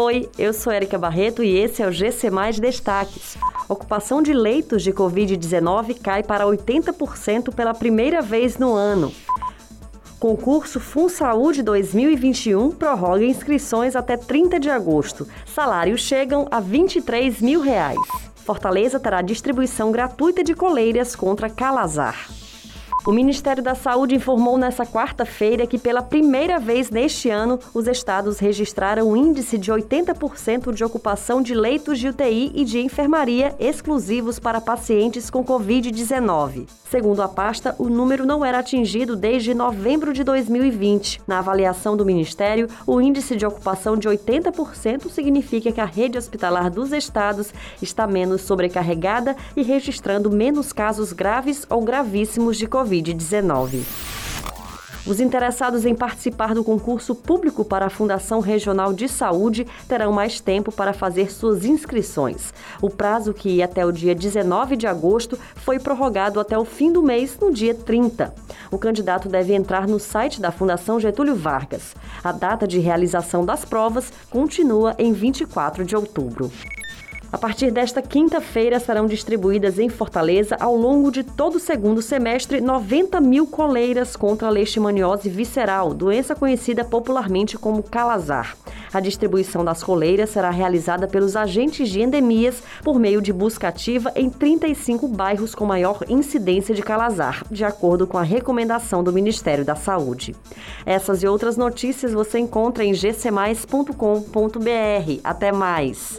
Oi, eu sou Erika Barreto e esse é o GC Mais Destaques. Ocupação de leitos de Covid-19 cai para 80% pela primeira vez no ano. Concurso Fun Saúde 2021 prorroga inscrições até 30 de agosto. Salários chegam a 23 mil reais. Fortaleza terá distribuição gratuita de coleiras contra calazar. O Ministério da Saúde informou nesta quarta-feira que, pela primeira vez neste ano, os estados registraram um índice de 80% de ocupação de leitos de UTI e de enfermaria exclusivos para pacientes com Covid-19. Segundo a pasta, o número não era atingido desde novembro de 2020. Na avaliação do Ministério, o índice de ocupação de 80% significa que a rede hospitalar dos estados está menos sobrecarregada e registrando menos casos graves ou gravíssimos de Covid-19. Os interessados em participar do concurso público para a Fundação Regional de Saúde terão mais tempo para fazer suas inscrições. O prazo, que ia até o dia 19 de agosto, foi prorrogado até o fim do mês, no dia 30. O candidato deve entrar no site da Fundação Getúlio Vargas. A data de realização das provas continua em 24 de outubro. A partir desta quinta-feira serão distribuídas em Fortaleza, ao longo de todo o segundo semestre, 90 mil coleiras contra a leishmaniose visceral, doença conhecida popularmente como calazar. A distribuição das coleiras será realizada pelos agentes de endemias por meio de busca ativa em 35 bairros com maior incidência de calazar, de acordo com a recomendação do Ministério da Saúde. Essas e outras notícias você encontra em gcmais.com.br. Até mais!